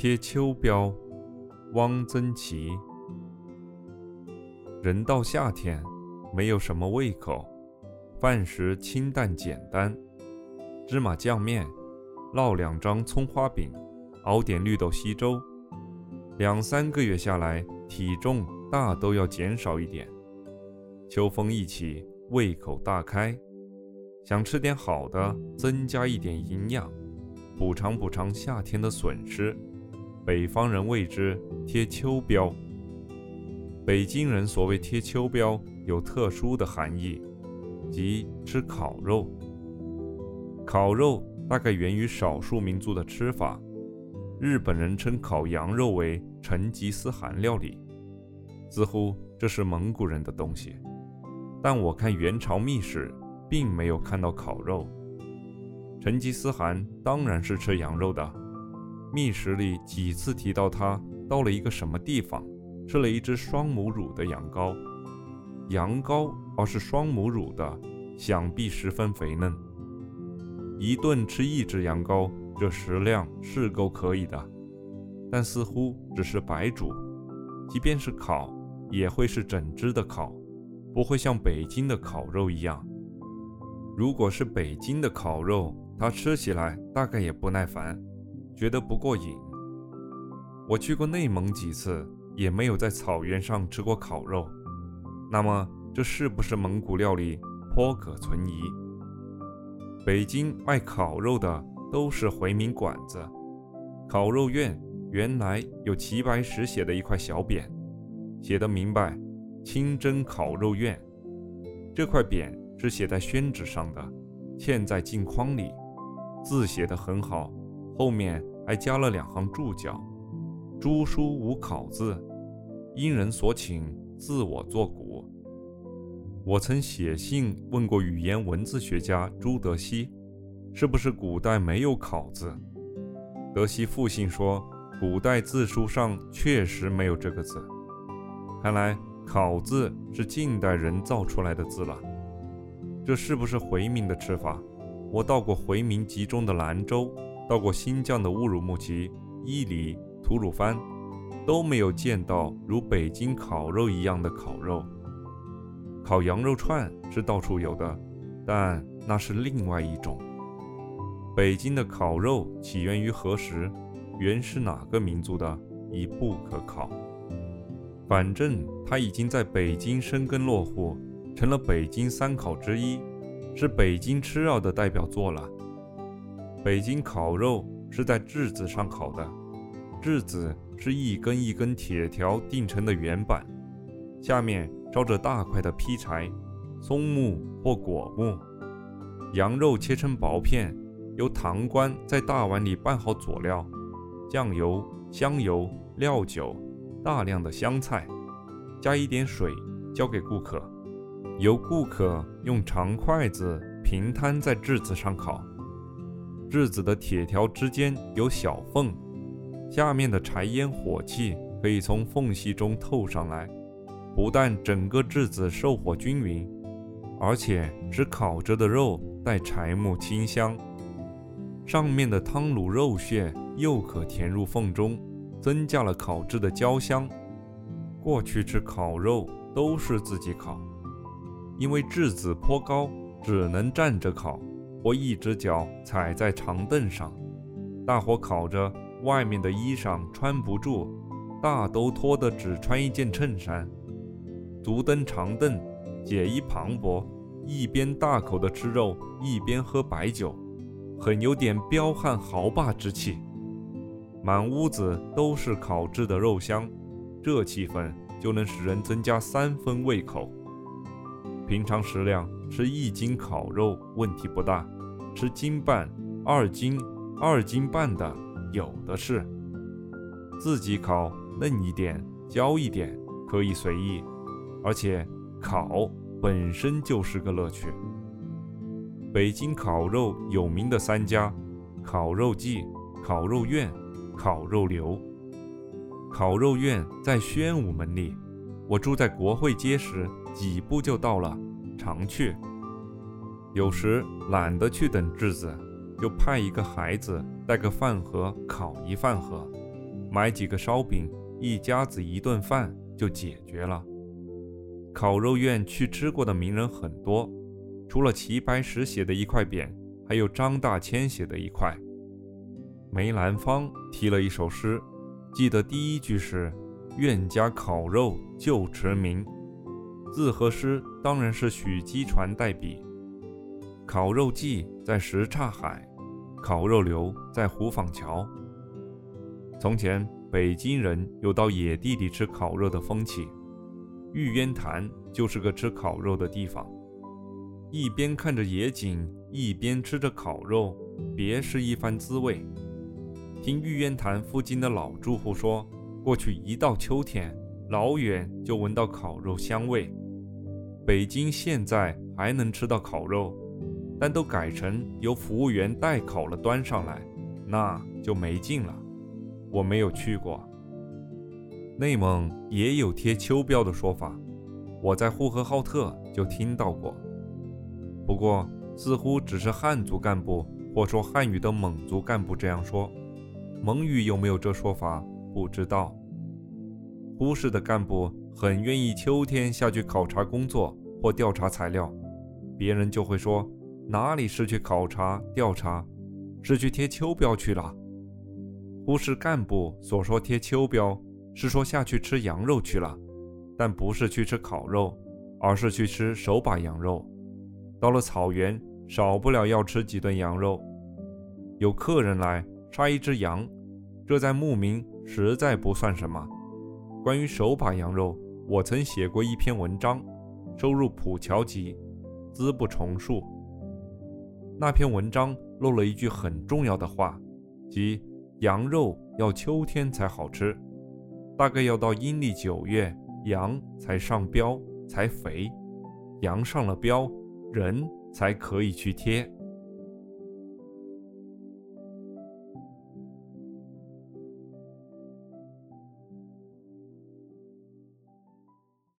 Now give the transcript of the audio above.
贴秋膘，汪曾祺。人到夏天，没有什么胃口，饭食清淡简单，芝麻酱面，烙两张葱花饼，熬点绿豆稀粥。两三个月下来，体重大都要减少一点。秋风一起，胃口大开，想吃点好的，增加一点营养，补偿补偿夏天的损失。北方人谓之贴秋膘，北京人所谓贴秋膘有特殊的含义，即吃烤肉。烤肉大概源于少数民族的吃法，日本人称烤羊肉为成吉思汗料理，似乎这是蒙古人的东西。但我看元朝秘史，并没有看到烤肉。成吉思汗当然是吃羊肉的。秘史里几次提到他到了一个什么地方，吃了一只双母乳的羊羔，羊羔而是双母乳的，想必十分肥嫩。一顿吃一只羊羔，这食量是够可以的，但似乎只是白煮，即便是烤，也会是整只的烤，不会像北京的烤肉一样。如果是北京的烤肉，他吃起来大概也不耐烦。觉得不过瘾。我去过内蒙几次，也没有在草原上吃过烤肉。那么，这是不是蒙古料理颇可存疑？北京卖烤肉的都是回民馆子。烤肉院原来有齐白石写的一块小匾，写的明白：“清真烤肉院。”这块匾是写在宣纸上的，嵌在镜框里，字写得很好。后面还加了两行注脚：“朱书无考字，因人所请，自我作古。”我曾写信问过语言文字学家朱德熙，是不是古代没有考字？德熙复信说，古代字书上确实没有这个字。看来考字是近代人造出来的字了。这是不是回民的吃法？我到过回民集中的兰州。到过新疆的乌鲁木齐、伊犁、吐鲁番，都没有见到如北京烤肉一样的烤肉。烤羊肉串是到处有的，但那是另外一种。北京的烤肉起源于何时？原是哪个民族的？已不可考。反正它已经在北京生根落户，成了北京三烤之一，是北京吃肉的代表作了。北京烤肉是在炙子上烤的，炙子是一根一根铁条钉成的圆板，下面烧着大块的劈柴，松木或果木。羊肉切成薄片，由堂倌在大碗里拌好佐料，酱油、香油、料酒，大量的香菜，加一点水，交给顾客，由顾客用长筷子平摊在炙子上烤。炙子的铁条之间有小缝，下面的柴烟火气可以从缝隙中透上来，不但整个炙子受火均匀，而且使烤着的肉带柴木清香。上面的汤卤肉屑又可填入缝中，增加了烤制的焦香。过去吃烤肉都是自己烤，因为质子颇高，只能站着烤。或一只脚踩在长凳上，大火烤着，外面的衣裳穿不住，大都脱得只穿一件衬衫。足蹬长凳，解衣磅礴，一边大口的吃肉，一边喝白酒，很有点彪悍豪霸之气。满屋子都是烤制的肉香，这气氛就能使人增加三分胃口。平常食量。吃一斤烤肉问题不大，吃斤半、二斤、二斤半的有的是。自己烤嫩一点、焦一点可以随意，而且烤本身就是个乐趣。北京烤肉有名的三家：烤肉记、烤肉院、烤肉流。烤肉院在宣武门里，我住在国会街时，几步就到了。常去，有时懒得去等质子，就派一个孩子带个饭盒烤一饭盒，买几个烧饼，一家子一顿饭就解决了。烤肉院去吃过的名人很多，除了齐白石写的一块匾，还有张大千写的一块。梅兰芳题了一首诗，记得第一句是“愿家烤肉就驰名”，字和诗当然是许姬传代笔。烤肉季在什刹海，烤肉流在虎坊桥。从前北京人有到野地里吃烤肉的风气，玉渊潭就是个吃烤肉的地方。一边看着野景，一边吃着烤肉，别是一番滋味。听玉渊潭附近的老住户说，过去一到秋天，老远就闻到烤肉香味。北京现在还能吃到烤肉，但都改成由服务员代烤了端上来，那就没劲了。我没有去过。内蒙也有贴秋膘的说法，我在呼和浩特就听到过，不过似乎只是汉族干部或说汉语的蒙族干部这样说。蒙语有没有这说法？不知道。呼市的干部很愿意秋天下去考察工作或调查材料，别人就会说哪里是去考察调查，是去贴秋膘去了。呼市干部所说贴秋膘，是说下去吃羊肉去了，但不是去吃烤肉，而是去吃手把羊肉。到了草原，少不了要吃几顿羊肉。有客人来。杀一只羊，这在牧民实在不算什么。关于手把羊肉，我曾写过一篇文章，收入《普桥集》，资不重述。那篇文章漏了一句很重要的话，即羊肉要秋天才好吃，大概要到阴历九月，羊才上膘才肥，羊上了膘，人才可以去贴。